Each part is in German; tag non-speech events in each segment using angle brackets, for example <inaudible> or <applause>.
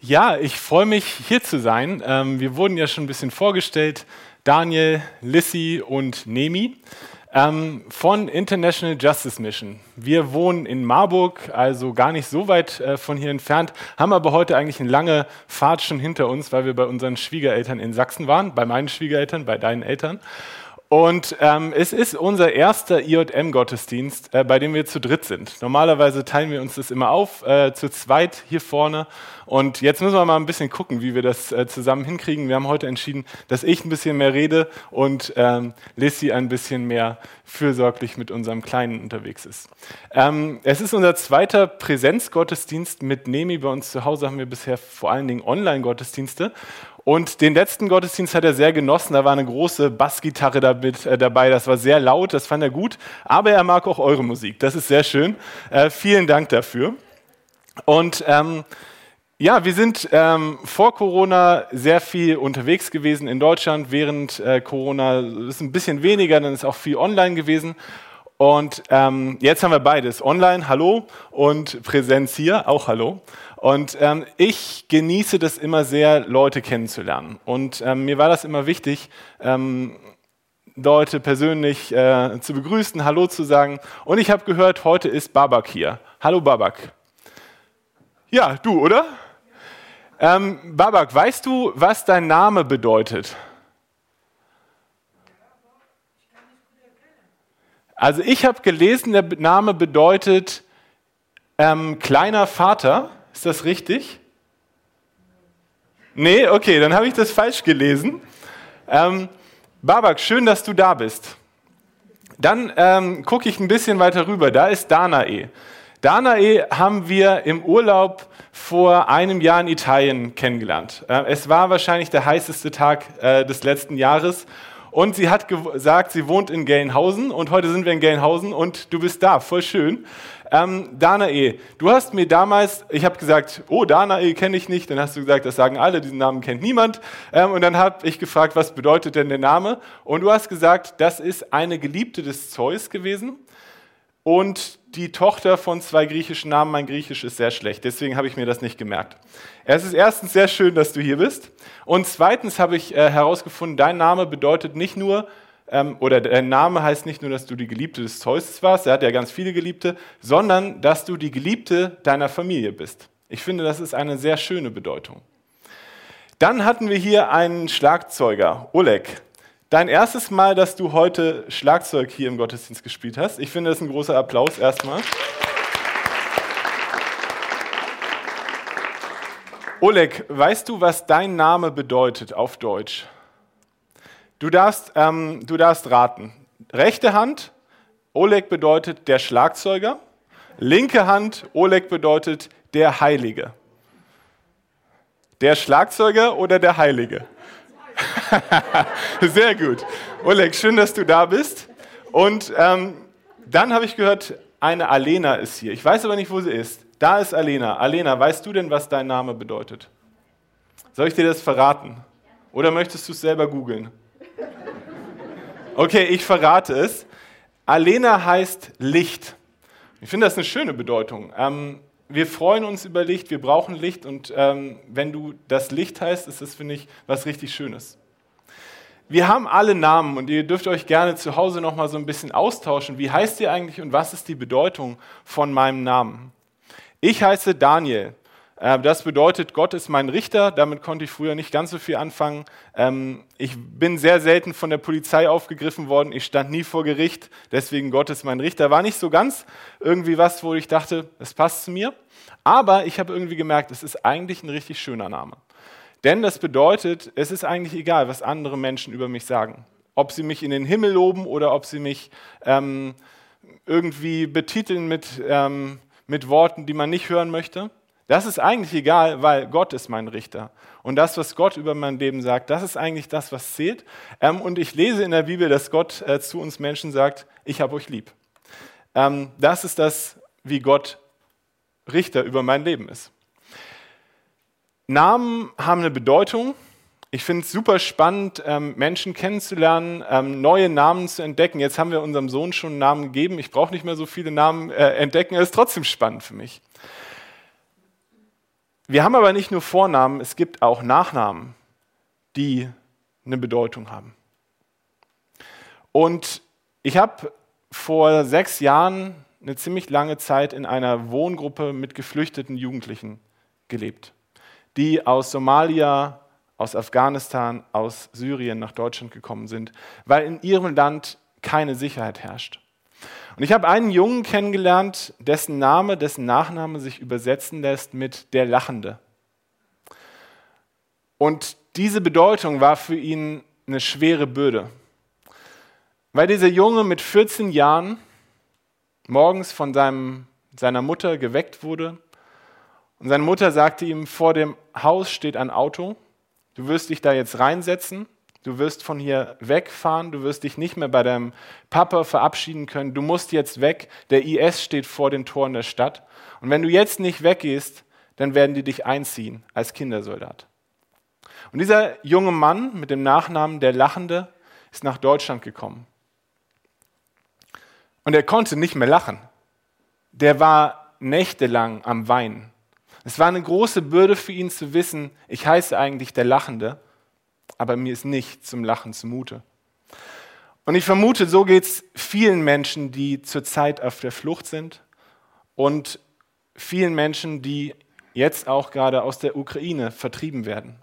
Ja, ich freue mich, hier zu sein. Ähm, wir wurden ja schon ein bisschen vorgestellt. Daniel, Lissy und Nemi ähm, von International Justice Mission. Wir wohnen in Marburg, also gar nicht so weit äh, von hier entfernt, haben aber heute eigentlich eine lange Fahrt schon hinter uns, weil wir bei unseren Schwiegereltern in Sachsen waren, bei meinen Schwiegereltern, bei deinen Eltern. Und ähm, es ist unser erster IJM-Gottesdienst, äh, bei dem wir zu dritt sind. Normalerweise teilen wir uns das immer auf, äh, zu zweit hier vorne. Und jetzt müssen wir mal ein bisschen gucken, wie wir das äh, zusammen hinkriegen. Wir haben heute entschieden, dass ich ein bisschen mehr rede und ähm, Lissy ein bisschen mehr fürsorglich mit unserem Kleinen unterwegs ist. Ähm, es ist unser zweiter Präsenzgottesdienst mit Nemi. Bei uns zu Hause haben wir bisher vor allen Dingen Online-Gottesdienste. Und den letzten Gottesdienst hat er sehr genossen. Da war eine große Bassgitarre damit, äh, dabei. Das war sehr laut, das fand er gut. Aber er mag auch eure Musik. Das ist sehr schön. Äh, vielen Dank dafür. Und ähm, ja, wir sind ähm, vor Corona sehr viel unterwegs gewesen in Deutschland. Während äh, Corona ist ein bisschen weniger, dann ist auch viel online gewesen. Und ähm, jetzt haben wir beides. Online, hallo, und Präsenz hier, auch hallo. Und ähm, ich genieße das immer sehr, Leute kennenzulernen. Und ähm, mir war das immer wichtig, ähm, Leute persönlich äh, zu begrüßen, Hallo zu sagen. Und ich habe gehört, heute ist Babak hier. Hallo Babak. Ja, du, oder? Ähm, Babak, weißt du, was dein Name bedeutet? Also ich habe gelesen, der Name bedeutet ähm, kleiner Vater. Ist das richtig? Nee, okay, dann habe ich das falsch gelesen. Ähm, Babak, schön, dass du da bist. Dann ähm, gucke ich ein bisschen weiter rüber. Da ist Danae. Danae haben wir im Urlaub vor einem Jahr in Italien kennengelernt. Äh, es war wahrscheinlich der heißeste Tag äh, des letzten Jahres. Und sie hat gesagt, sie wohnt in Gelnhausen und heute sind wir in Gelnhausen und du bist da, voll schön. Ähm, Danae, du hast mir damals, ich habe gesagt, oh, Danae kenne ich nicht. Dann hast du gesagt, das sagen alle, diesen Namen kennt niemand. Ähm, und dann habe ich gefragt, was bedeutet denn der Name? Und du hast gesagt, das ist eine Geliebte des Zeus gewesen und die Tochter von zwei griechischen Namen. Mein Griechisch ist sehr schlecht, deswegen habe ich mir das nicht gemerkt. Es ist erstens sehr schön, dass du hier bist. Und zweitens habe ich äh, herausgefunden, dein Name bedeutet nicht nur, ähm, oder dein Name heißt nicht nur, dass du die Geliebte des Zeus warst, er hat ja ganz viele Geliebte, sondern dass du die Geliebte deiner Familie bist. Ich finde, das ist eine sehr schöne Bedeutung. Dann hatten wir hier einen Schlagzeuger, Oleg. Dein erstes Mal, dass du heute Schlagzeug hier im Gottesdienst gespielt hast. Ich finde das ein großer Applaus erstmal. Oleg, weißt du, was dein Name bedeutet auf Deutsch? Du darfst, ähm, du darfst raten. Rechte Hand, Oleg bedeutet der Schlagzeuger. Linke Hand, Oleg bedeutet der Heilige. Der Schlagzeuger oder der Heilige? <laughs> Sehr gut. Oleg, schön, dass du da bist. Und ähm, dann habe ich gehört, eine Alena ist hier. Ich weiß aber nicht, wo sie ist. Da ist Alena. Alena, weißt du denn, was dein Name bedeutet? Soll ich dir das verraten? Oder möchtest du es selber googeln? Okay, ich verrate es. Alena heißt Licht. Ich finde das eine schöne Bedeutung. Ähm, wir freuen uns über Licht, wir brauchen Licht und ähm, wenn du das Licht heißt, ist das, finde ich, was richtig Schönes. Wir haben alle Namen und ihr dürft euch gerne zu Hause noch mal so ein bisschen austauschen. Wie heißt ihr eigentlich und was ist die Bedeutung von meinem Namen? Ich heiße Daniel. Äh, das bedeutet, Gott ist mein Richter. Damit konnte ich früher nicht ganz so viel anfangen. Ähm, ich bin sehr selten von der Polizei aufgegriffen worden. Ich stand nie vor Gericht. Deswegen Gott ist mein Richter. War nicht so ganz irgendwie was, wo ich dachte, es passt zu mir. Aber ich habe irgendwie gemerkt, es ist eigentlich ein richtig schöner Name. Denn das bedeutet, es ist eigentlich egal, was andere Menschen über mich sagen. Ob sie mich in den Himmel loben oder ob sie mich ähm, irgendwie betiteln mit, ähm, mit Worten, die man nicht hören möchte. Das ist eigentlich egal, weil Gott ist mein Richter. Und das, was Gott über mein Leben sagt, das ist eigentlich das, was zählt. Ähm, und ich lese in der Bibel, dass Gott äh, zu uns Menschen sagt, ich habe euch lieb. Ähm, das ist das, wie Gott Richter über mein Leben ist. Namen haben eine Bedeutung. Ich finde es super spannend, ähm, Menschen kennenzulernen, neue Namen zu entdecken. Jetzt haben wir unserem Sohn schon einen Namen gegeben. Ich brauche nicht mehr so viele Namen äh, entdecken. Es ist trotzdem spannend für mich. Wir haben aber nicht nur Vornamen, es gibt auch Nachnamen, die eine Bedeutung haben. Und ich habe vor sechs Jahren eine ziemlich lange Zeit in einer Wohngruppe mit geflüchteten Jugendlichen gelebt, die aus Somalia, aus Afghanistan, aus Syrien nach Deutschland gekommen sind, weil in ihrem Land keine Sicherheit herrscht. Und ich habe einen Jungen kennengelernt, dessen Name, dessen Nachname sich übersetzen lässt mit der Lachende. Und diese Bedeutung war für ihn eine schwere Bürde. Weil dieser Junge mit 14 Jahren morgens von seinem, seiner Mutter geweckt wurde und seine Mutter sagte ihm, vor dem Haus steht ein Auto, du wirst dich da jetzt reinsetzen Du wirst von hier wegfahren, du wirst dich nicht mehr bei deinem Papa verabschieden können, du musst jetzt weg, der IS steht vor den Toren der Stadt. Und wenn du jetzt nicht weggehst, dann werden die dich einziehen als Kindersoldat. Und dieser junge Mann mit dem Nachnamen der Lachende ist nach Deutschland gekommen. Und er konnte nicht mehr lachen. Der war nächtelang am Weinen. Es war eine große Bürde für ihn zu wissen, ich heiße eigentlich der Lachende aber mir ist nicht zum Lachen zumute. Und ich vermute, so geht es vielen Menschen, die zurzeit auf der Flucht sind und vielen Menschen, die jetzt auch gerade aus der Ukraine vertrieben werden,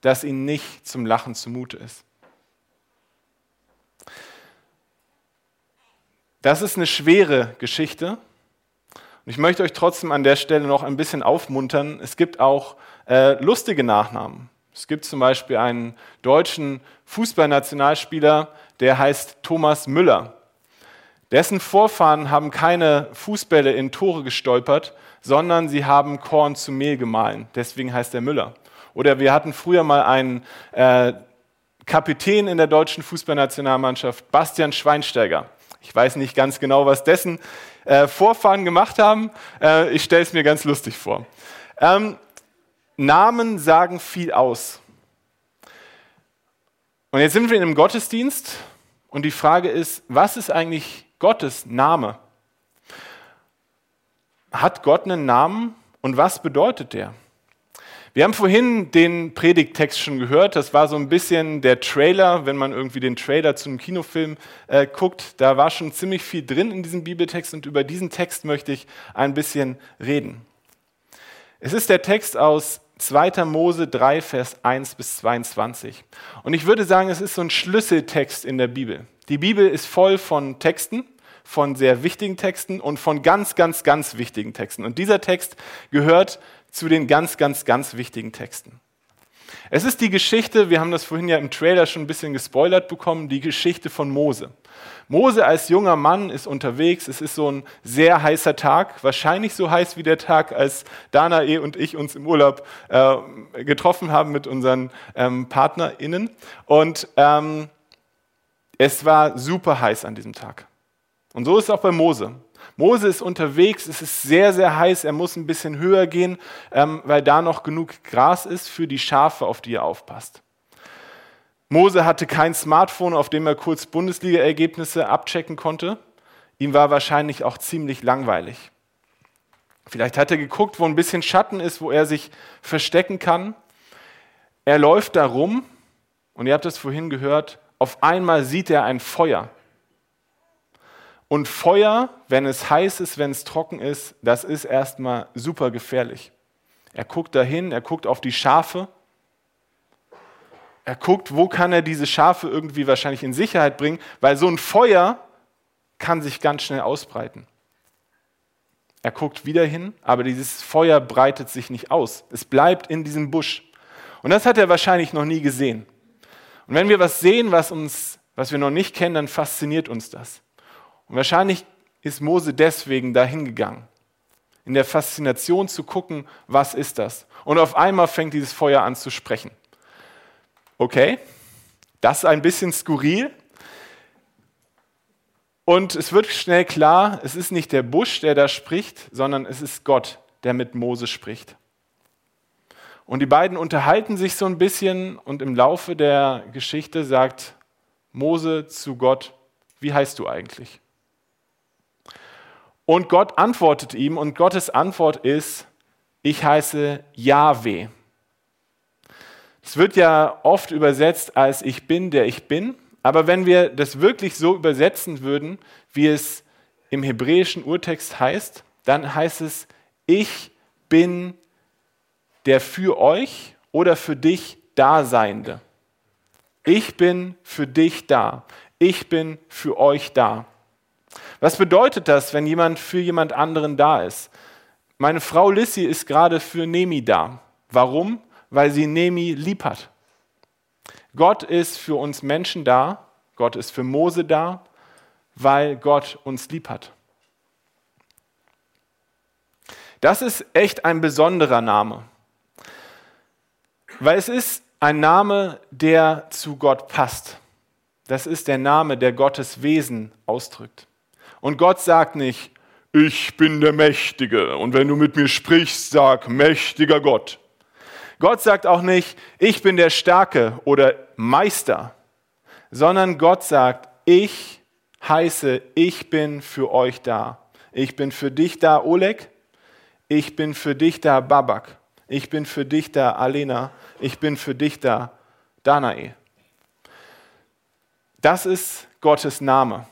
dass ihnen nicht zum Lachen zumute ist. Das ist eine schwere Geschichte. Und ich möchte euch trotzdem an der Stelle noch ein bisschen aufmuntern. Es gibt auch äh, lustige Nachnamen. Es gibt zum Beispiel einen deutschen Fußballnationalspieler, der heißt Thomas Müller. Dessen Vorfahren haben keine Fußbälle in Tore gestolpert, sondern sie haben Korn zu Mehl gemahlen. Deswegen heißt er Müller. Oder wir hatten früher mal einen äh, Kapitän in der deutschen Fußballnationalmannschaft, Bastian Schweinsteiger. Ich weiß nicht ganz genau, was dessen äh, Vorfahren gemacht haben. Äh, ich stelle es mir ganz lustig vor. Ähm, Namen sagen viel aus. Und jetzt sind wir in einem Gottesdienst und die Frage ist, was ist eigentlich Gottes Name? Hat Gott einen Namen und was bedeutet der? Wir haben vorhin den Predigttext schon gehört. Das war so ein bisschen der Trailer, wenn man irgendwie den Trailer zu einem Kinofilm äh, guckt. Da war schon ziemlich viel drin in diesem Bibeltext und über diesen Text möchte ich ein bisschen reden. Es ist der Text aus 2. Mose 3, Vers 1 bis 22. Und ich würde sagen, es ist so ein Schlüsseltext in der Bibel. Die Bibel ist voll von Texten, von sehr wichtigen Texten und von ganz, ganz, ganz wichtigen Texten. Und dieser Text gehört zu den ganz, ganz, ganz wichtigen Texten. Es ist die Geschichte, wir haben das vorhin ja im Trailer schon ein bisschen gespoilert bekommen, die Geschichte von Mose. Mose als junger Mann ist unterwegs. Es ist so ein sehr heißer Tag, wahrscheinlich so heiß wie der Tag, als Danae und ich uns im Urlaub äh, getroffen haben mit unseren ähm, PartnerInnen. Und ähm, es war super heiß an diesem Tag. Und so ist es auch bei Mose. Mose ist unterwegs, es ist sehr, sehr heiß, er muss ein bisschen höher gehen, ähm, weil da noch genug Gras ist für die Schafe, auf die er aufpasst. Mose hatte kein Smartphone, auf dem er kurz Bundesliga-Ergebnisse abchecken konnte. Ihm war wahrscheinlich auch ziemlich langweilig. Vielleicht hat er geguckt, wo ein bisschen Schatten ist, wo er sich verstecken kann. Er läuft da rum und ihr habt es vorhin gehört, auf einmal sieht er ein Feuer. Und Feuer, wenn es heiß ist, wenn es trocken ist, das ist erstmal super gefährlich. Er guckt dahin, er guckt auf die Schafe er guckt, wo kann er diese Schafe irgendwie wahrscheinlich in Sicherheit bringen, weil so ein Feuer kann sich ganz schnell ausbreiten. Er guckt wieder hin, aber dieses Feuer breitet sich nicht aus. Es bleibt in diesem Busch. Und das hat er wahrscheinlich noch nie gesehen. Und wenn wir was sehen, was, uns, was wir noch nicht kennen, dann fasziniert uns das. Und wahrscheinlich ist Mose deswegen dahin gegangen. In der Faszination zu gucken, was ist das? Und auf einmal fängt dieses Feuer an zu sprechen. Okay, das ist ein bisschen skurril. Und es wird schnell klar, es ist nicht der Busch, der da spricht, sondern es ist Gott, der mit Mose spricht. Und die beiden unterhalten sich so ein bisschen und im Laufe der Geschichte sagt Mose zu Gott, wie heißt du eigentlich? Und Gott antwortet ihm und Gottes Antwort ist, ich heiße Yahweh. Es wird ja oft übersetzt als ich bin, der ich bin. Aber wenn wir das wirklich so übersetzen würden, wie es im hebräischen Urtext heißt, dann heißt es, ich bin der für euch oder für dich Daseinende. Ich bin für dich da. Ich bin für euch da. Was bedeutet das, wenn jemand für jemand anderen da ist? Meine Frau Lissy ist gerade für Nemi da. Warum? Weil sie Nemi lieb hat. Gott ist für uns Menschen da. Gott ist für Mose da, weil Gott uns lieb hat. Das ist echt ein besonderer Name, weil es ist ein Name, der zu Gott passt. Das ist der Name, der Gottes Wesen ausdrückt. Und Gott sagt nicht, ich bin der Mächtige und wenn du mit mir sprichst, sag mächtiger Gott. Gott sagt auch nicht, ich bin der Starke oder Meister, sondern Gott sagt, ich heiße, ich bin für euch da. Ich bin für dich da, Oleg. Ich bin für dich da, Babak. Ich bin für dich da, Alena. Ich bin für dich da, Danae. Das ist Gottes Name.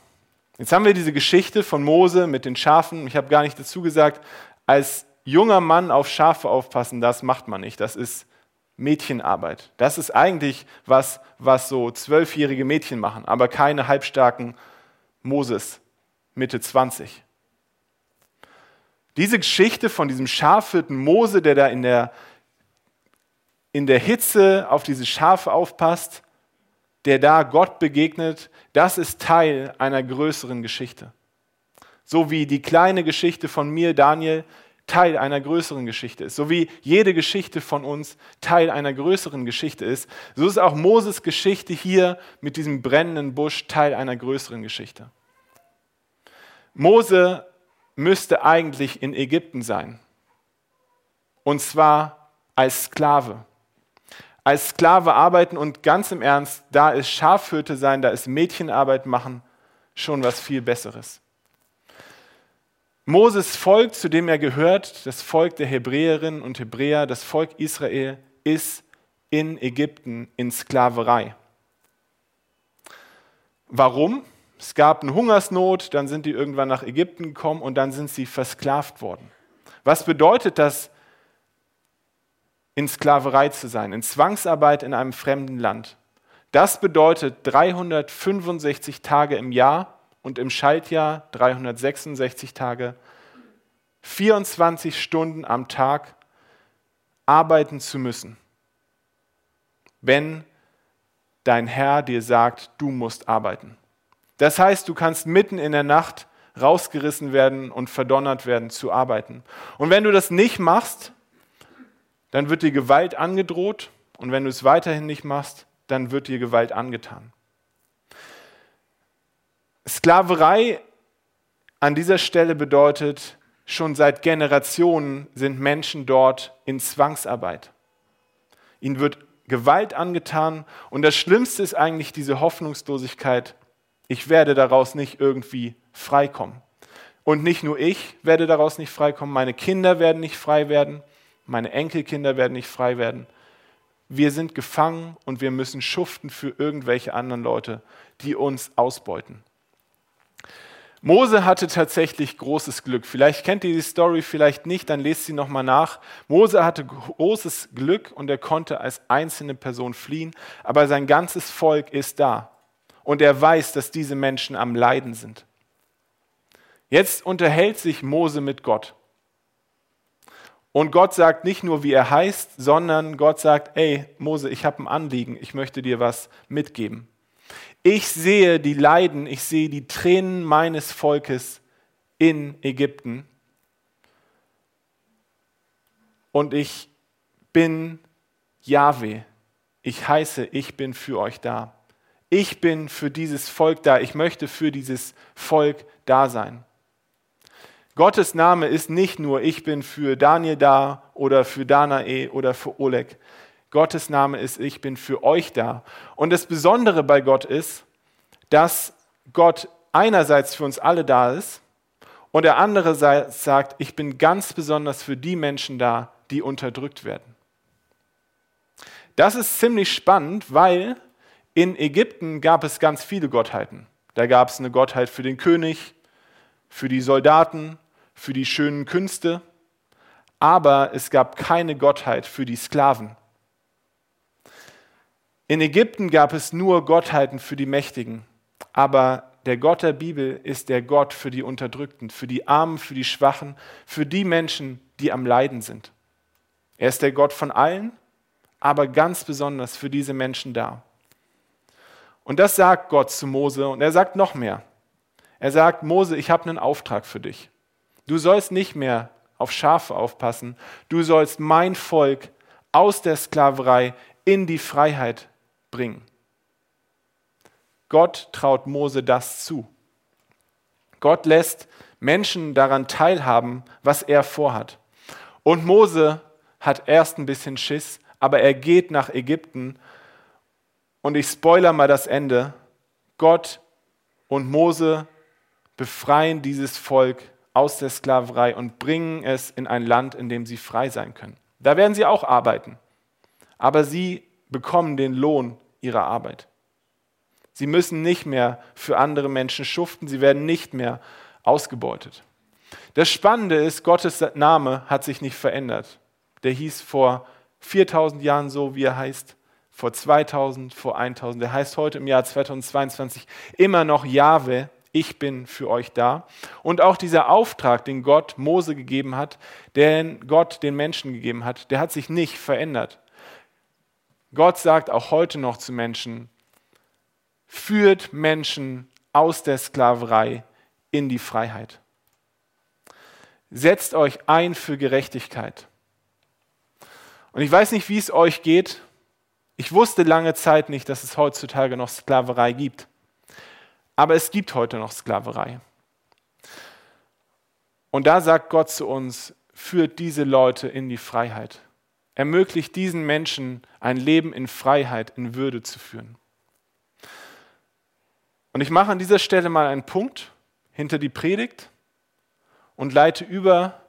Jetzt haben wir diese Geschichte von Mose mit den Schafen. Ich habe gar nicht dazu gesagt, als junger Mann auf Schafe aufpassen, das macht man nicht. Das ist Mädchenarbeit. Das ist eigentlich was, was so zwölfjährige Mädchen machen, aber keine halbstarken Moses, Mitte 20. Diese Geschichte von diesem Schafhirten Mose, der da in der, in der Hitze auf diese Schafe aufpasst, der da Gott begegnet, das ist Teil einer größeren Geschichte. So wie die kleine Geschichte von mir, Daniel, Teil einer größeren Geschichte ist. So wie jede Geschichte von uns Teil einer größeren Geschichte ist, so ist auch Moses Geschichte hier mit diesem brennenden Busch Teil einer größeren Geschichte. Mose müsste eigentlich in Ägypten sein. Und zwar als Sklave als Sklave arbeiten und ganz im Ernst, da ist Schafhirte sein, da ist Mädchenarbeit machen schon was viel Besseres. Moses Volk, zu dem er gehört, das Volk der Hebräerinnen und Hebräer, das Volk Israel, ist in Ägypten in Sklaverei. Warum? Es gab eine Hungersnot, dann sind die irgendwann nach Ägypten gekommen und dann sind sie versklavt worden. Was bedeutet das in Sklaverei zu sein, in Zwangsarbeit in einem fremden Land. Das bedeutet 365 Tage im Jahr und im Schaltjahr 366 Tage, 24 Stunden am Tag arbeiten zu müssen, wenn dein Herr dir sagt, du musst arbeiten. Das heißt, du kannst mitten in der Nacht rausgerissen werden und verdonnert werden zu arbeiten. Und wenn du das nicht machst, dann wird dir Gewalt angedroht und wenn du es weiterhin nicht machst, dann wird dir Gewalt angetan. Sklaverei an dieser Stelle bedeutet, schon seit Generationen sind Menschen dort in Zwangsarbeit. Ihnen wird Gewalt angetan und das Schlimmste ist eigentlich diese Hoffnungslosigkeit, ich werde daraus nicht irgendwie freikommen. Und nicht nur ich werde daraus nicht freikommen, meine Kinder werden nicht frei werden, meine Enkelkinder werden nicht frei werden. Wir sind gefangen und wir müssen schuften für irgendwelche anderen Leute, die uns ausbeuten. Mose hatte tatsächlich großes Glück. Vielleicht kennt ihr die Story, vielleicht nicht, dann lest sie nochmal nach. Mose hatte großes Glück und er konnte als einzelne Person fliehen, aber sein ganzes Volk ist da. Und er weiß, dass diese Menschen am Leiden sind. Jetzt unterhält sich Mose mit Gott. Und Gott sagt nicht nur, wie er heißt, sondern Gott sagt, ey Mose, ich habe ein Anliegen, ich möchte dir was mitgeben. Ich sehe die Leiden, ich sehe die Tränen meines Volkes in Ägypten. Und ich bin Yahweh. Ich heiße, ich bin für euch da. Ich bin für dieses Volk da. Ich möchte für dieses Volk da sein. Gottes Name ist nicht nur, ich bin für Daniel da oder für Danae oder für Oleg. Gottes Name ist, ich bin für euch da. Und das Besondere bei Gott ist, dass Gott einerseits für uns alle da ist und der andere sagt, ich bin ganz besonders für die Menschen da, die unterdrückt werden. Das ist ziemlich spannend, weil in Ägypten gab es ganz viele Gottheiten. Da gab es eine Gottheit für den König, für die Soldaten, für die schönen Künste, aber es gab keine Gottheit für die Sklaven. In Ägypten gab es nur Gottheiten für die Mächtigen, aber der Gott der Bibel ist der Gott für die Unterdrückten, für die Armen, für die Schwachen, für die Menschen, die am Leiden sind. Er ist der Gott von allen, aber ganz besonders für diese Menschen da. Und das sagt Gott zu Mose und er sagt noch mehr. Er sagt, Mose, ich habe einen Auftrag für dich. Du sollst nicht mehr auf Schafe aufpassen, du sollst mein Volk aus der Sklaverei in die Freiheit bringen. Gott traut Mose das zu. Gott lässt Menschen daran teilhaben, was er vorhat. Und Mose hat erst ein bisschen Schiss, aber er geht nach Ägypten. Und ich spoiler mal das Ende. Gott und Mose befreien dieses Volk aus der Sklaverei und bringen es in ein Land, in dem sie frei sein können. Da werden sie auch arbeiten. Aber sie bekommen den Lohn ihrer Arbeit. Sie müssen nicht mehr für andere Menschen schuften, sie werden nicht mehr ausgebeutet. Das Spannende ist, Gottes Name hat sich nicht verändert. Der hieß vor 4000 Jahren so, wie er heißt, vor 2000, vor 1000. Der heißt heute im Jahr 2022 immer noch Jahwe, ich bin für euch da. Und auch dieser Auftrag, den Gott Mose gegeben hat, den Gott den Menschen gegeben hat, der hat sich nicht verändert. Gott sagt auch heute noch zu Menschen, führt Menschen aus der Sklaverei in die Freiheit. Setzt euch ein für Gerechtigkeit. Und ich weiß nicht, wie es euch geht. Ich wusste lange Zeit nicht, dass es heutzutage noch Sklaverei gibt. Aber es gibt heute noch Sklaverei. Und da sagt Gott zu uns, führt diese Leute in die Freiheit. Ermöglicht diesen Menschen ein Leben in Freiheit, in Würde zu führen. Und ich mache an dieser Stelle mal einen Punkt hinter die Predigt und leite über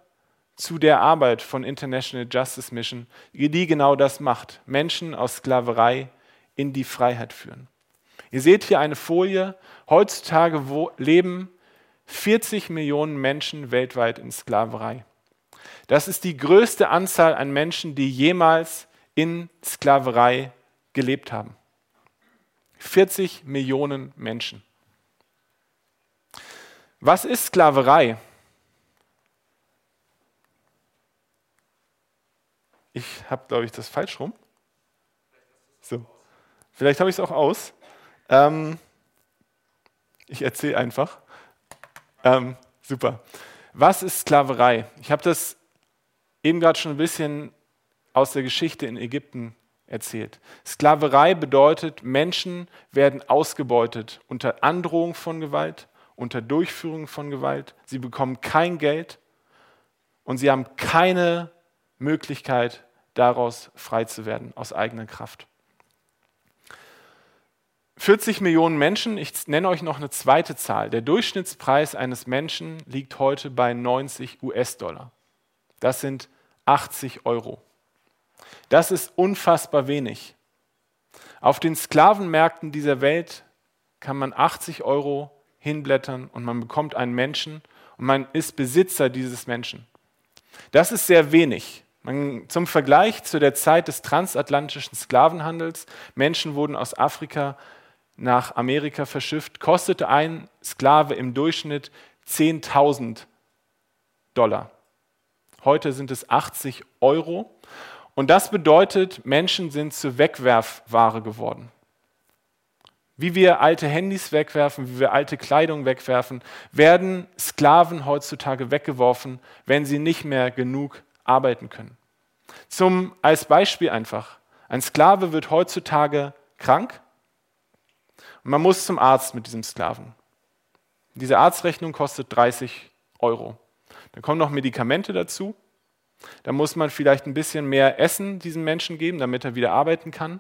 zu der Arbeit von International Justice Mission, die genau das macht, Menschen aus Sklaverei in die Freiheit führen. Ihr seht hier eine Folie. Heutzutage leben 40 Millionen Menschen weltweit in Sklaverei. Das ist die größte Anzahl an Menschen, die jemals in Sklaverei gelebt haben. 40 Millionen Menschen. Was ist Sklaverei? Ich habe, glaube ich, das falsch rum. So. Vielleicht habe ich es auch aus. Ähm, ich erzähle einfach. Ähm, super. Was ist Sklaverei? Ich habe das eben gerade schon ein bisschen aus der Geschichte in Ägypten erzählt. Sklaverei bedeutet, Menschen werden ausgebeutet unter Androhung von Gewalt, unter Durchführung von Gewalt. Sie bekommen kein Geld und sie haben keine Möglichkeit, daraus frei zu werden, aus eigener Kraft. 40 Millionen Menschen, ich nenne euch noch eine zweite Zahl. Der Durchschnittspreis eines Menschen liegt heute bei 90 US-Dollar. Das sind 80 Euro. Das ist unfassbar wenig. Auf den Sklavenmärkten dieser Welt kann man 80 Euro hinblättern und man bekommt einen Menschen und man ist Besitzer dieses Menschen. Das ist sehr wenig. Man, zum Vergleich zu der Zeit des transatlantischen Sklavenhandels, Menschen wurden aus Afrika nach Amerika verschifft, kostete ein Sklave im Durchschnitt 10.000 Dollar. Heute sind es 80 Euro und das bedeutet, Menschen sind zur Wegwerfware geworden. Wie wir alte Handys wegwerfen, wie wir alte Kleidung wegwerfen, werden Sklaven heutzutage weggeworfen, wenn sie nicht mehr genug arbeiten können. Zum, als Beispiel einfach. Ein Sklave wird heutzutage krank und man muss zum Arzt mit diesem Sklaven. Diese Arztrechnung kostet 30 Euro. Dann kommen noch Medikamente dazu. Da muss man vielleicht ein bisschen mehr Essen diesem Menschen geben, damit er wieder arbeiten kann.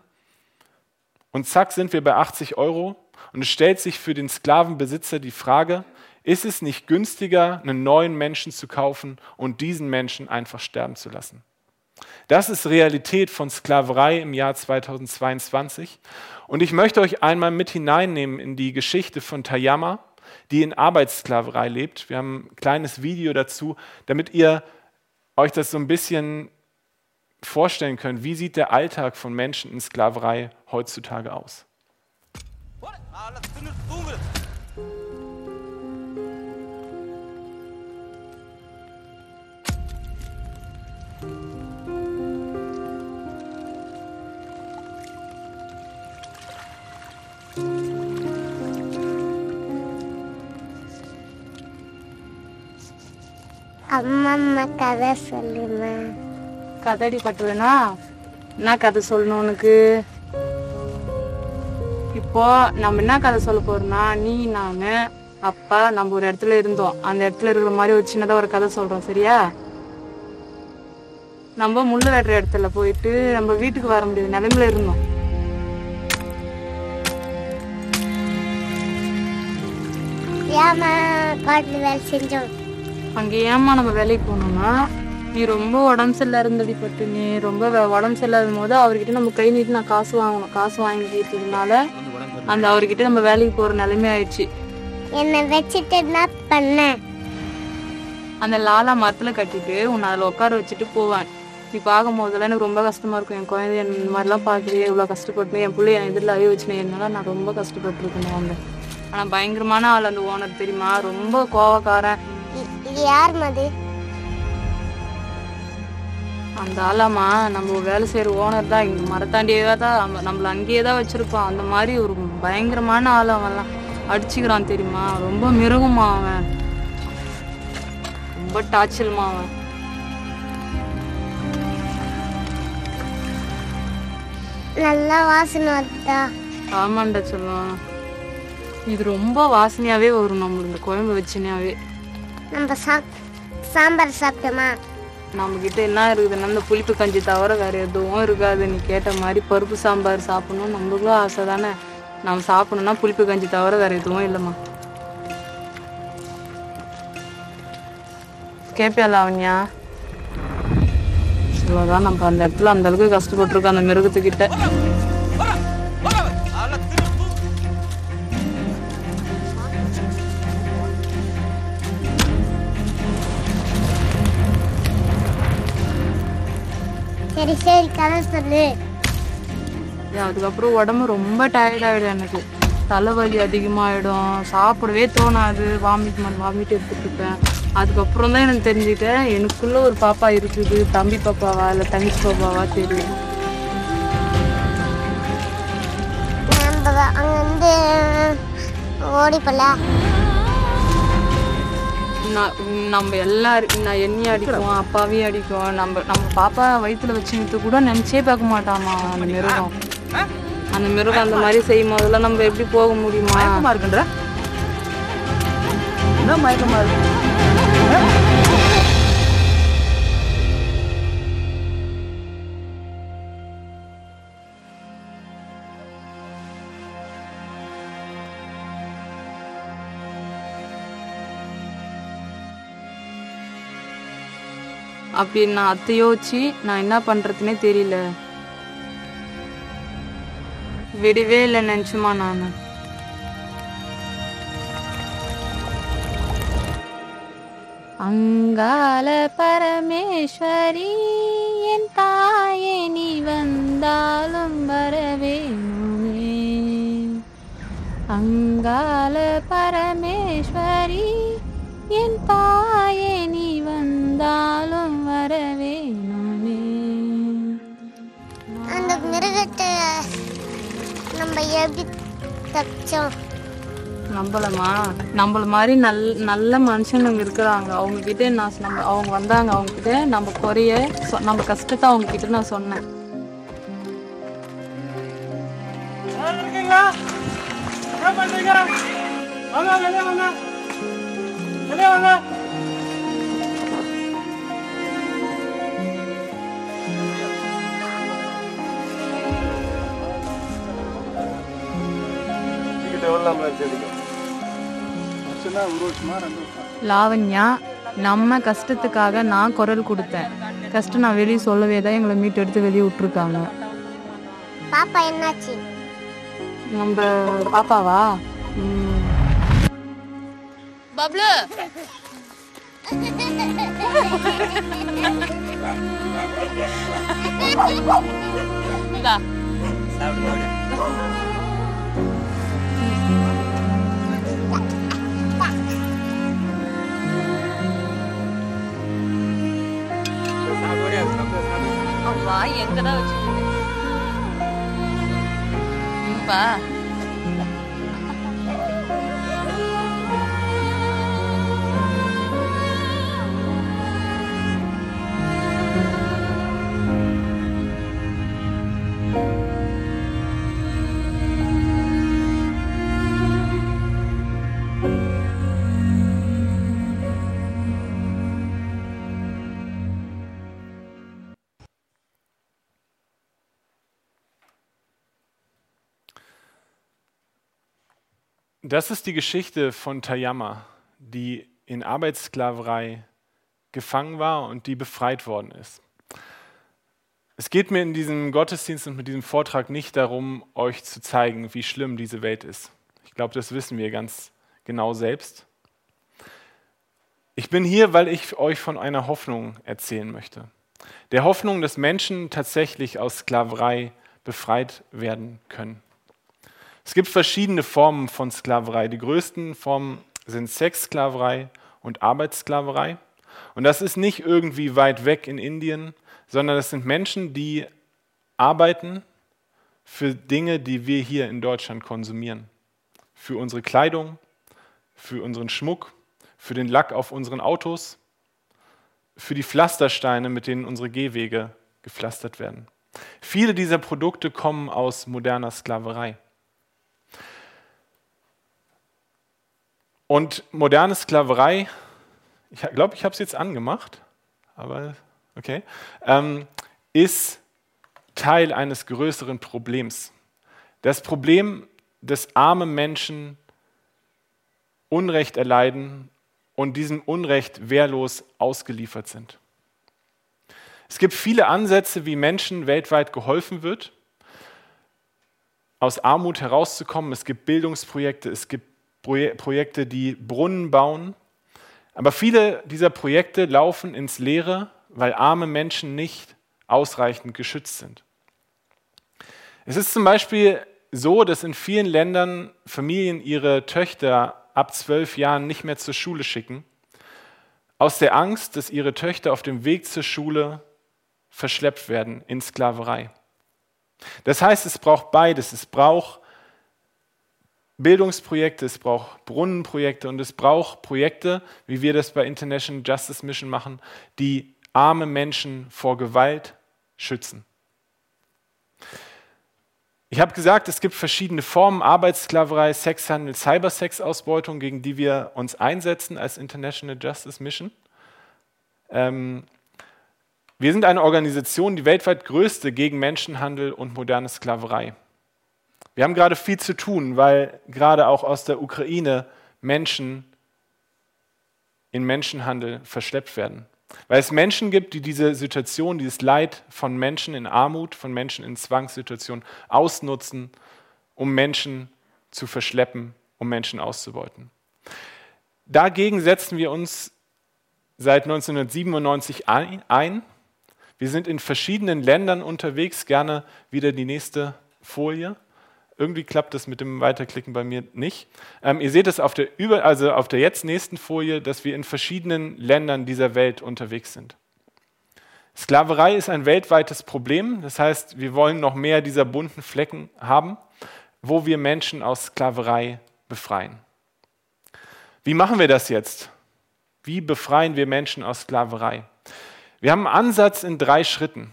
Und zack sind wir bei 80 Euro. Und es stellt sich für den Sklavenbesitzer die Frage, ist es nicht günstiger, einen neuen Menschen zu kaufen und diesen Menschen einfach sterben zu lassen? Das ist Realität von Sklaverei im Jahr 2022. Und ich möchte euch einmal mit hineinnehmen in die Geschichte von Tayama, die in Arbeitssklaverei lebt. Wir haben ein kleines Video dazu, damit ihr euch das so ein bisschen vorstellen könnt. Wie sieht der Alltag von Menschen in Sklaverei heutzutage aus? அம்மா கதை சொல்லுமா. கதடி பட்டுவேனா என்ன கதை சொல்லணும் உனக்கு? இப்போ நம்ம என்ன கதை சொல்ல போறோம்னா நீ நானு அப்பா நம்ம ஒரு இடத்துல இருந்தோம். அந்த இடத்துல இருக்கிற மாதிரி ஒரு சின்னதா ஒரு கதை சொல்றோம் சரியா? நம்ம முள்ளு வெட்டுற இடத்துல போயிட்டு நம்ம வீட்டுக்கு வர முடியாத நிலைமையில இருந்தோம். ஏமா காட்டில் வேலை செஞ்சோம். அங்க ஏமா நம்ம வேலைக்கு போனோம்னா நீ ரொம்ப உடம்பு சரியில்லை இருந்தடி பட்டு நீ ரொம்ப உடம்பு சரியில்லாத போது அவர்கிட்ட நம்ம கை நீட்டி நான் காசு வாங்கணும் காசு வாங்கிட்டதுனால அந்த அவர்கிட்ட நம்ம வேலைக்கு போற நிலைமை ஆயிடுச்சு. என்னை வச்சுட்டு பண்ண? அந்த லாலா மரத்துல கட்டிட்டு உன்னை அதுல உட்கார வச்சுட்டு போவேன். நீ பார்க்கும் போதெல்லாம் எனக்கு ரொம்ப கஷ்டமா இருக்கும். என் குழந்தை இந்த மாதிரிலாம் பார்க்குறியே இவ்வளோ கஷ்டப்பட்டு என் பிள்ளை என் எதிரில் அழிய வச்சுனேன் என்னால நான் ரொம்ப கஷ்டப்பட்டுருக்கேன் அவங்க ஆனா பயங்கரமான ஆள் அந்த ஓனர் தெரியுமா? ரொம்ப கோவக்காரன். இது யார் மது? அந்த ஆளாமா நம்ம வேலை செய்யற ஓனர் தான். இங்க மரத்தாண்டியே தான் நம்ம- நம்மள அங்கேயே தான் வச்சிருப்பான். அந்த மாதிரி ஒரு பயங்கரமான ஆள் அவன்லாம். அடிச்சுக்கிறான் தெரியுமா? ரொம்ப மிருகமா அவன். ரொம்ப டாச்சல்மா அவன். நல்லா வாசனை வருதா? ஆமாண்டா சொல்லுவான் இது ரொம்ப வாசனையாவே வரும் நம்மளுக்கு இந்த குழம்பு வச்சுனாவே நம்ம சா சாம்பார் சாப்பிட்டோமா? நம்ம கிட்ட என்ன இருக்குதுன்னா இந்த புளிப்பு கஞ்சி தவிர வேற எதுவும் இருக்காது. நீ கேட்ட மாதிரி பருப்பு சாம்பார் சாப்பிடணும் நம்மளுக்கும் ஆசை தானே? நம்ம சாப்பிடணும்னா புளிப்பு கஞ்சி தவிர வேற எதுவும் இல்லைம்மா. கேப்பியா லாவண்யா? இவ்வளோதான் நம்ம அந்த இடத்துல அந்த அளவுக்கு கஷ்டப்பட்டிருக்கோம் அந்த மிருகத்துக்கிட்ட. சரி சரி கதை சொல்லு. அதுக்கப்புறம் உடம்பு ரொம்ப டயர்ட் ஆயிடும் எனக்கு. தலைவலி அதிகமாயிடும். சாப்பிடவே தோணாது. வாமிட் வாமிட் எடுத்துட்டு இருப்பேன். அதுக்கப்புறம் தான் எனக்கு தெரிஞ்சுக்கிட்டேன் எனக்குள்ள ஒரு பாப்பா இருக்குது. தம்பி பாப்பாவா இல்லை தங்கச்சி பாப்பாவா தெரியும் நம்ம அங்கேருந்து ஓடி போல நம்ம எல்லாரும் நான் என்னையும் அடிக்கும் அப்பாவையும் அடிக்கும். நம்ம நம்ம பாப்பா வயித்துல வச்சுக்கிட்டு கூட நினைச்சே பார்க்க மாட்டாமா அந்த மிருகம். அந்த மிருகம் அந்த மாதிரி செய்யும் போதெல்லாம் நம்ம எப்படி போக முடியுமா? மயக்கமா இருக்குன்ற? என்ன மயக்கமா இருக்கு? அப்படி நான் அத்தை யோசிச்சு நான் என்ன பண்றதுனே தெரியல. விடவே இல்லை நினச்சுமா நான். அங்கால பரமேஸ்வரி என் தாயே நீ வந்தாலும் வரவேணுமே. அங்கால பரமேஸ்வரி என் தாயே நீ வந்தாலும் நம்ம எப்படி தப்பிச்சோம்? நம்பலமா நம்மள மாதிரி நல் நல்ல மனுஷனுங்க இருக்கிறாங்க. அவங்க கிட்ட நான் நம்ம அவங்க வந்தாங்க. அவங்க கிட்ட நம்ம குறைய சொ- நம்ம கஷ்டத்தை அவங்க கிட்ட நான் சொன்னேன். என்ன பண்றீங்க? வாங்க வெளியே வாங்க. வெளியே வாங்க. லாவண்யா நம்ம கஷ்டத்துக்காக நான் குரல் கொடுத்தேன். கஷ்டம் நான் வெளியே சொல்லவே தான் எங்களை மீட்டெடுத்து வெளியே விட்டுருக்காங்க. பாப்பா என்னாச்சு? நம்ம பாப்பாவா? பப்ளு! <laughs> இந்தா. தான் வச்சுருக்கேன் பா Das ist die Geschichte von Tayama, die in Arbeitssklaverei gefangen war und die befreit worden ist. Es geht mir in diesem Gottesdienst und mit diesem Vortrag nicht darum, euch zu zeigen, wie schlimm diese Welt ist. Ich glaube, das wissen wir ganz genau selbst. Ich bin hier, weil ich euch von einer Hoffnung erzählen möchte. Der Hoffnung, dass Menschen tatsächlich aus Sklaverei befreit werden können. Es gibt verschiedene Formen von Sklaverei. Die größten Formen sind Sexsklaverei und Arbeitssklaverei. Und das ist nicht irgendwie weit weg in Indien, sondern das sind Menschen, die arbeiten für Dinge, die wir hier in Deutschland konsumieren. Für unsere Kleidung, für unseren Schmuck, für den Lack auf unseren Autos, für die Pflastersteine, mit denen unsere Gehwege gepflastert werden. Viele dieser Produkte kommen aus moderner Sklaverei. Und moderne Sklaverei, ich glaube, ich habe es jetzt angemacht, aber okay, ähm, ist Teil eines größeren Problems. Das Problem, dass arme Menschen Unrecht erleiden und diesem Unrecht wehrlos ausgeliefert sind. Es gibt viele Ansätze, wie Menschen weltweit geholfen wird, aus Armut herauszukommen. Es gibt Bildungsprojekte, es gibt Projekte, die Brunnen bauen. Aber viele dieser Projekte laufen ins Leere, weil arme Menschen nicht ausreichend geschützt sind. Es ist zum Beispiel so, dass in vielen Ländern Familien ihre Töchter ab zwölf Jahren nicht mehr zur Schule schicken, aus der Angst, dass ihre Töchter auf dem Weg zur Schule verschleppt werden in Sklaverei. Das heißt, es braucht beides. Es braucht Bildungsprojekte, es braucht Brunnenprojekte und es braucht Projekte, wie wir das bei International Justice Mission machen, die arme Menschen vor Gewalt schützen. Ich habe gesagt, es gibt verschiedene Formen, Arbeitssklaverei, Sexhandel, Cybersex-Ausbeutung, gegen die wir uns einsetzen als International Justice Mission. Ähm, wir sind eine Organisation, die weltweit größte gegen Menschenhandel und moderne Sklaverei. Wir haben gerade viel zu tun, weil gerade auch aus der Ukraine Menschen in Menschenhandel verschleppt werden. Weil es Menschen gibt, die diese Situation, dieses Leid von Menschen in Armut, von Menschen in Zwangssituationen ausnutzen, um Menschen zu verschleppen, um Menschen auszubeuten. Dagegen setzen wir uns seit 1997 ein. Wir sind in verschiedenen Ländern unterwegs. Gerne wieder die nächste Folie. Irgendwie klappt das mit dem Weiterklicken bei mir nicht. Ähm, ihr seht es auf der, über, also auf der jetzt nächsten Folie, dass wir in verschiedenen Ländern dieser Welt unterwegs sind. Sklaverei ist ein weltweites Problem. Das heißt, wir wollen noch mehr dieser bunten Flecken haben, wo wir Menschen aus Sklaverei befreien. Wie machen wir das jetzt? Wie befreien wir Menschen aus Sklaverei? Wir haben einen Ansatz in drei Schritten.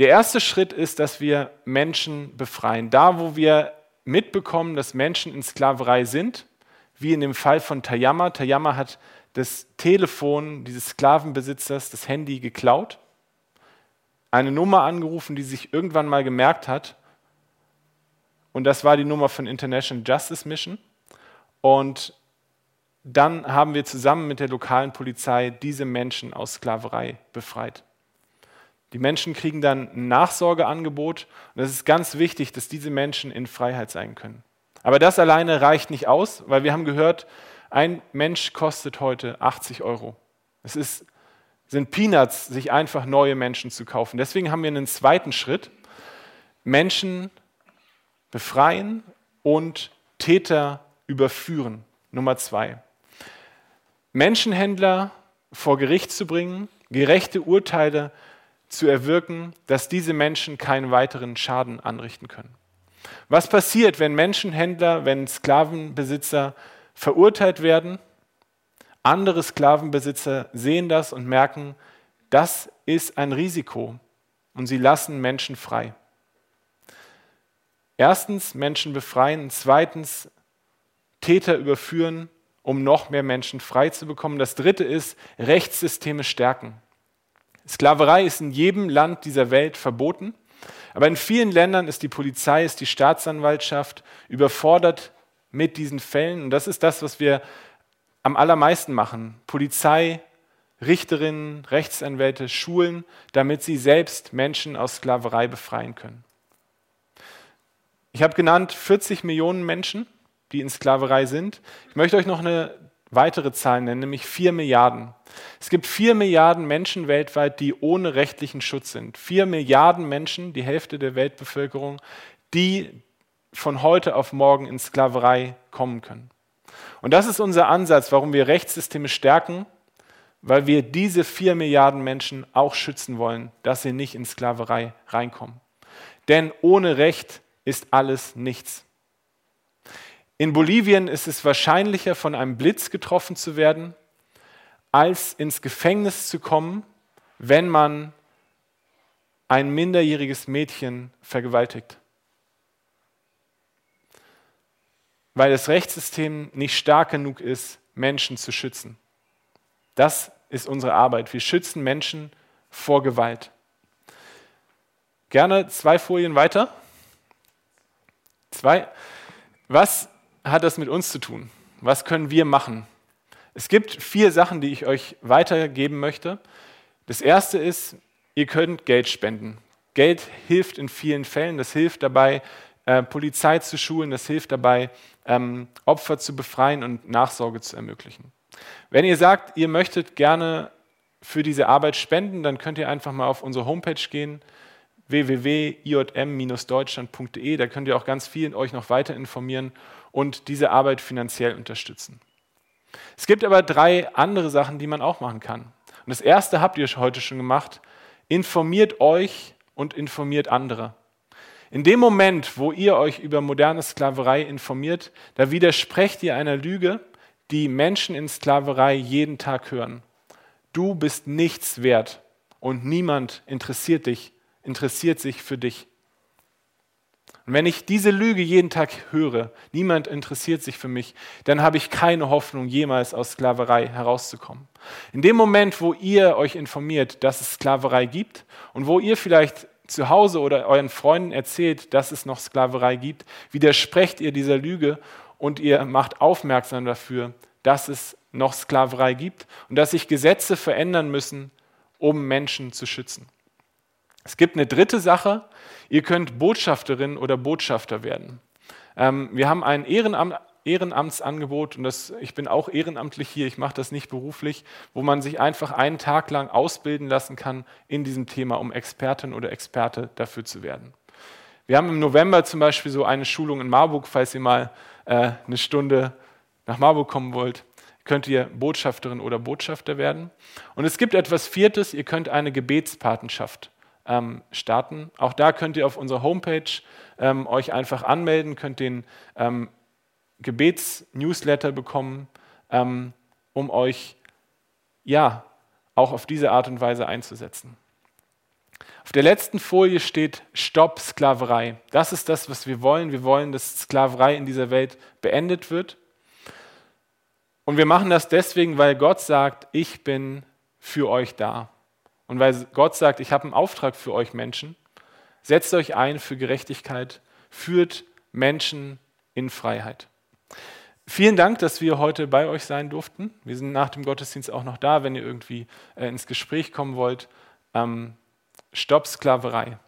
Der erste Schritt ist, dass wir Menschen befreien. Da, wo wir mitbekommen, dass Menschen in Sklaverei sind, wie in dem Fall von Tayama. Tayama hat das Telefon dieses Sklavenbesitzers, das Handy geklaut, eine Nummer angerufen, die sich irgendwann mal gemerkt hat. Und das war die Nummer von International Justice Mission. Und dann haben wir zusammen mit der lokalen Polizei diese Menschen aus Sklaverei befreit. Die Menschen kriegen dann ein Nachsorgeangebot und es ist ganz wichtig, dass diese Menschen in Freiheit sein können. Aber das alleine reicht nicht aus, weil wir haben gehört, ein Mensch kostet heute 80 Euro. Es ist, sind Peanuts, sich einfach neue Menschen zu kaufen. Deswegen haben wir einen zweiten Schritt. Menschen befreien und Täter überführen. Nummer zwei. Menschenhändler vor Gericht zu bringen, gerechte Urteile zu erwirken, dass diese Menschen keinen weiteren Schaden anrichten können. Was passiert, wenn Menschenhändler, wenn Sklavenbesitzer verurteilt werden? Andere Sklavenbesitzer sehen das und merken, das ist ein Risiko und sie lassen Menschen frei. Erstens Menschen befreien, zweitens Täter überführen, um noch mehr Menschen frei zu bekommen. Das dritte ist Rechtssysteme stärken. Sklaverei ist in jedem Land dieser Welt verboten, aber in vielen Ländern ist die Polizei, ist die Staatsanwaltschaft überfordert mit diesen Fällen. Und das ist das, was wir am allermeisten machen. Polizei, Richterinnen, Rechtsanwälte schulen, damit sie selbst Menschen aus Sklaverei befreien können. Ich habe genannt 40 Millionen Menschen, die in Sklaverei sind. Ich möchte euch noch eine weitere Zahl nennen, nämlich 4 Milliarden. Es gibt 4 Milliarden Menschen weltweit, die ohne rechtlichen Schutz sind. 4 Milliarden Menschen, die Hälfte der Weltbevölkerung, die von heute auf morgen in Sklaverei kommen können. Und das ist unser Ansatz, warum wir Rechtssysteme stärken, weil wir diese 4 Milliarden Menschen auch schützen wollen, dass sie nicht in Sklaverei reinkommen. Denn ohne Recht ist alles nichts. In Bolivien ist es wahrscheinlicher, von einem Blitz getroffen zu werden, als ins Gefängnis zu kommen, wenn man ein minderjähriges Mädchen vergewaltigt. Weil das Rechtssystem nicht stark genug ist, Menschen zu schützen. Das ist unsere Arbeit. Wir schützen Menschen vor Gewalt. Gerne zwei Folien weiter. Zwei. Was hat das mit uns zu tun? Was können wir machen? Es gibt vier Sachen, die ich euch weitergeben möchte. Das erste ist, ihr könnt Geld spenden. Geld hilft in vielen Fällen. Das hilft dabei, äh, Polizei zu schulen. Das hilft dabei, ähm, Opfer zu befreien und Nachsorge zu ermöglichen. Wenn ihr sagt, ihr möchtet gerne für diese Arbeit spenden, dann könnt ihr einfach mal auf unsere Homepage gehen, www.ijm-deutschland.de. Da könnt ihr auch ganz viel euch noch weiter informieren und diese Arbeit finanziell unterstützen. Es gibt aber drei andere Sachen, die man auch machen kann. Und das erste habt ihr heute schon gemacht. Informiert euch und informiert andere. In dem Moment, wo ihr euch über moderne Sklaverei informiert, da widersprecht ihr einer Lüge, die Menschen in Sklaverei jeden Tag hören. Du bist nichts wert und niemand interessiert dich, interessiert sich für dich. Und wenn ich diese Lüge jeden Tag höre, niemand interessiert sich für mich, dann habe ich keine Hoffnung, jemals aus Sklaverei herauszukommen. In dem Moment, wo ihr euch informiert, dass es Sklaverei gibt und wo ihr vielleicht zu Hause oder euren Freunden erzählt, dass es noch Sklaverei gibt, widersprecht ihr dieser Lüge und ihr macht aufmerksam dafür, dass es noch Sklaverei gibt und dass sich Gesetze verändern müssen, um Menschen zu schützen. Es gibt eine dritte Sache, ihr könnt Botschafterin oder Botschafter werden. Ähm, wir haben ein Ehrenamt, Ehrenamtsangebot und das, ich bin auch ehrenamtlich hier, ich mache das nicht beruflich, wo man sich einfach einen Tag lang ausbilden lassen kann in diesem Thema, um Expertin oder Experte dafür zu werden. Wir haben im November zum Beispiel so eine Schulung in Marburg, falls ihr mal äh, eine Stunde nach Marburg kommen wollt, könnt ihr Botschafterin oder Botschafter werden. Und es gibt etwas Viertes, ihr könnt eine Gebetspatenschaft ähm, starten. Auch da könnt ihr auf unserer Homepage ähm, euch einfach anmelden, könnt den ähm, Gebets-Newsletter bekommen, ähm, um euch ja auch auf diese Art und Weise einzusetzen. Auf der letzten Folie steht Stopp Sklaverei. Das ist das, was wir wollen. Wir wollen, dass Sklaverei in dieser Welt beendet wird. Und wir machen das deswegen, weil Gott sagt, ich bin für euch da. Und weil Gott sagt, ich habe einen Auftrag für euch Menschen, setzt euch ein für Gerechtigkeit, führt Menschen in Freiheit. Vielen Dank, dass wir heute bei euch sein durften. Wir sind nach dem Gottesdienst auch noch da, wenn ihr irgendwie äh, ins Gespräch kommen wollt. Ähm, Stopp Sklaverei.